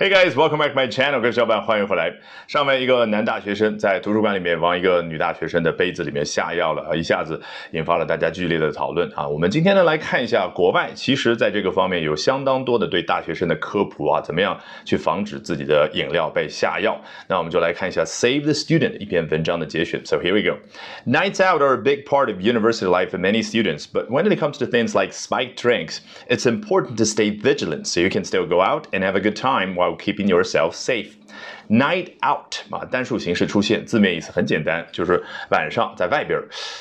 Hey guys, welcome back to my channel，各位小伙伴欢迎回来。上面一个男大学生在图书馆里面往一个女大学生的杯子里面下药了啊，一下子引发了大家剧烈的讨论啊。我们今天呢来看一下国外，其实在这个方面有相当多的对大学生的科普啊，怎么样去防止自己的饮料被下药。那我们就来看一下 Save the Student 一篇文章的节选。So here we go. Nights out are a big part of university life for many students, but when it comes to things like spiked drinks, it's important to stay vigilant so you can still go out and have a good time while keeping yourself safe. Night out 啊，单数形式出现，字面意思很简单，就是晚上在外边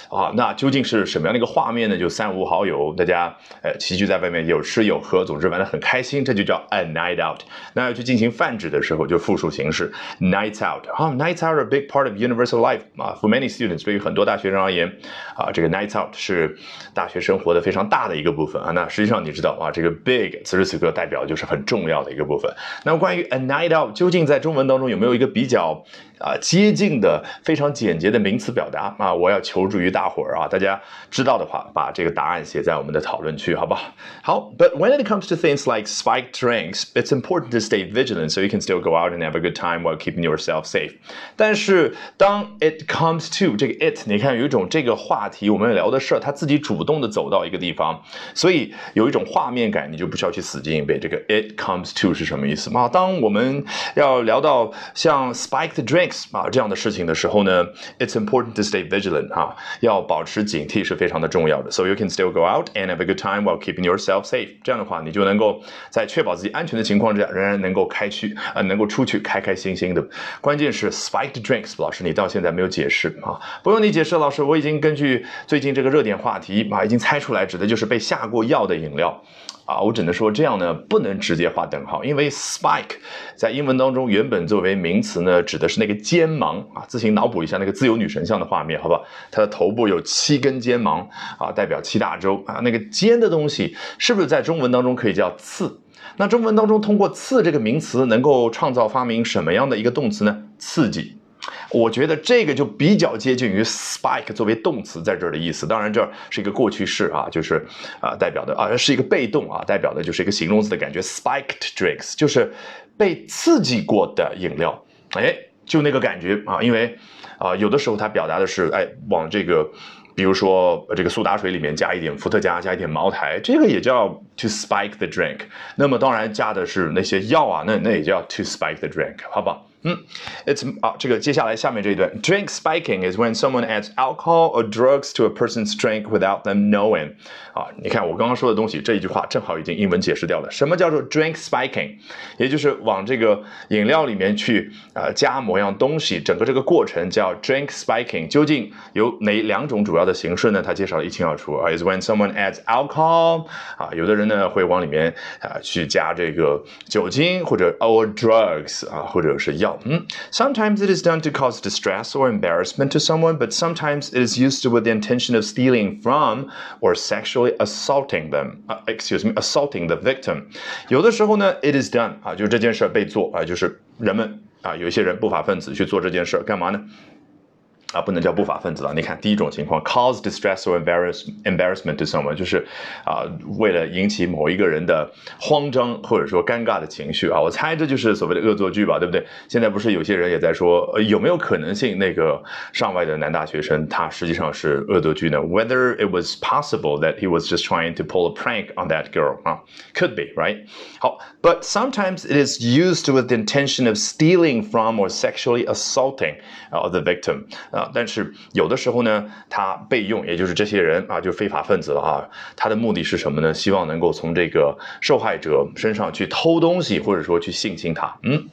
啊。那究竟是什么样的一个画面呢？就三五好友，大家呃齐聚在外面有吃有喝，总之玩得很开心，这就叫 a night out。那要去进行泛指的时候，就复数形式 nights out。啊，nights out are a big part of universal life 啊，for many students，对于很多大学生而言啊，这个 nights out 是大学生活的非常大的一个部分啊。那实际上你知道啊，这个 big 此时此刻代表就是很重要的一个部分。那么关于 a night out，究竟在中文当中有没有一个比较啊接近的非常简洁的名词表达啊？我要求助于大伙儿啊，大家知道的话，把这个答案写在我们的讨论区，好不好？好，But when it comes to things like spiked drinks, it's important to stay vigilant so you can still go out and have a good time while keeping yourself safe。但是当 it comes to 这个 it，你看有一种这个话题我们聊的事儿，他自己主动的走到一个地方，所以有一种画面感，你就不需要去死记硬背。这个 it comes to 是什么意思啊？当我们要聊到像 spiked drinks 啊这样的事情的时候呢，it's important to stay vigilant 啊，要保持警惕是非常的重要的。So you can still go out and have a good time while keeping yourself safe。这样的话，你就能够在确保自己安全的情况之下，仍然能够开去啊，能够出去开开心心的。关键是 spiked drinks，老师你到现在没有解释啊，不用你解释，老师我已经根据最近这个热点话题啊，已经猜出来，指的就是被下过药的饮料。啊，我只能说这样呢，不能直接画等号，因为 spike 在英文当中原本作为名词呢，指的是那个尖芒啊，自行脑补一下那个自由女神像的画面，好吧？它的头部有七根尖芒啊，代表七大洲啊，那个尖的东西是不是在中文当中可以叫刺？那中文当中通过刺这个名词能够创造发明什么样的一个动词呢？刺激。我觉得这个就比较接近于 spike 作为动词在这儿的意思。当然，这是一个过去式啊，就是啊代表的啊是一个被动啊，代表的就是一个形容词的感觉。spiked drinks 就是被刺激过的饮料，哎，就那个感觉啊。因为啊，有的时候它表达的是哎往这个，比如说这个苏打水里面加一点伏特加，加一点茅台，这个也叫 to spike the drink。那么当然加的是那些药啊，那那也叫 to spike the drink，好吧？嗯，it's 啊，这个接下来下面这一段，drink spiking is when someone adds alcohol or drugs to a person's drink without them knowing。啊，你看我刚刚说的东西，这一句话正好已经英文解释掉了。什么叫做 drink spiking？也就是往这个饮料里面去啊加某样东西，整个这个过程叫 drink spiking。究竟有哪两种主要的形式呢？他介绍的一清二楚啊，is when someone adds alcohol。啊，有的人呢会往里面啊去加这个酒精或者 or drugs 啊，或者是药。Mm. Sometimes it is done to cause distress or embarrassment to someone, but sometimes it is used with the intention of stealing from or sexually assaulting them. Uh, excuse me, assaulting the victim. 有的时候呢，it is done 啊，就是这件事被做啊，就是人们啊，有一些人不法分子去做这件事干嘛呢？ 啊，不能叫不法分子了。你看，第一种情况，cause distress or embarrass embarrassment to someone，就是啊，为了引起某一个人的慌张或者说尴尬的情绪啊。我猜这就是所谓的恶作剧吧，对不对？现在不是有些人也在说，呃、有没有可能性那个上外的男大学生他实际上是恶作剧呢？Whether it was possible that he was just trying to pull a prank on that girl 啊，could be right。好，but sometimes it is used with the intention of stealing from or sexually assaulting the victim。 但是有的时候呢，他被用，也就是这些人啊，就是非法分子了啊。他的目的是什么呢？希望能够从这个受害者身上去偷东西，或者说去性侵他。嗯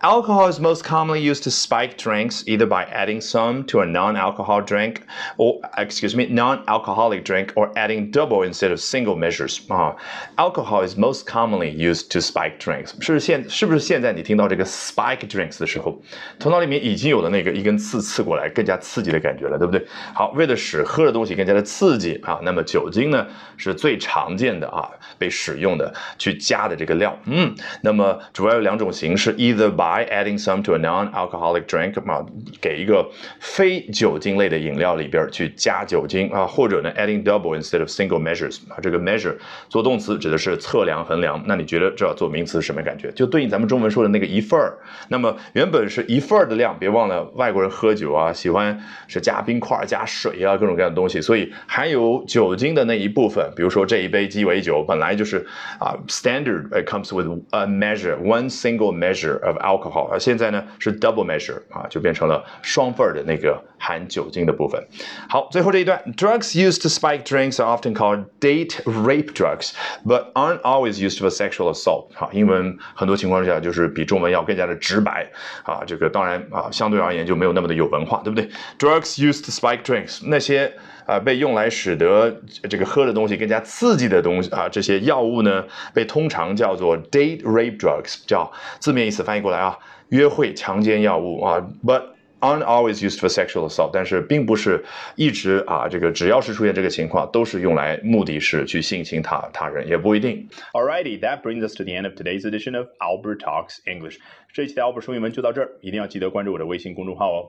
，alcohol is most commonly used to spike drinks, either by adding some to a non-alcohol drink, or excuse me, non-alcoholic drink, or adding double instead of single measures. 啊，alcohol is most commonly used to spike drinks. 是现是不是现在你听到这个 spike drinks 的时候，头脑里面已经有了那个一根刺刺过来跟？更加刺激的感觉了，对不对？好，为了使喝的东西更加的刺激啊，那么酒精呢是最常见的啊被使用的去加的这个料。嗯，那么主要有两种形式，either by adding some to a non-alcoholic drink 啊，给一个非酒精类的饮料里边去加酒精啊，或者呢 adding double instead of single measures 啊，这个 measure 做动词指的是测量、衡量。那你觉得这要做名词是什么感觉？就对应咱们中文说的那个一份儿。那么原本是一份儿的量，别忘了外国人喝酒啊，喜喜欢是加冰块、加水啊，各种各样的东西，所以含有酒精的那一部分，比如说这一杯鸡尾酒本来就是啊 standard it comes with a measure one single measure of alcohol，而现在呢是 double measure 啊，就变成了双份的那个含酒精的部分。好，最后这一段，drugs used to spike drinks are often called date rape drugs, but aren't always used for sexual assault。好，英文很多情况下就是比中文要更加的直白啊，这个当然啊，相对而言就没有那么的有文化，对不对？Drugs used to spike drinks，那些啊被用来使得这个喝的东西更加刺激的东西啊，这些药物呢，被通常叫做 date rape drugs，叫字面意思翻译过来啊，约会强奸药物啊，but aren't always used for sexual assault，但是并不是一直啊，这个只要是出现这个情况，都是用来目的是去性侵他他人，也不一定。Alrighty, that brings us to the end of today's edition of Albert Talks English. 这一期的 Albert 说英文就到这儿，一定要记得关注我的微信公众号哦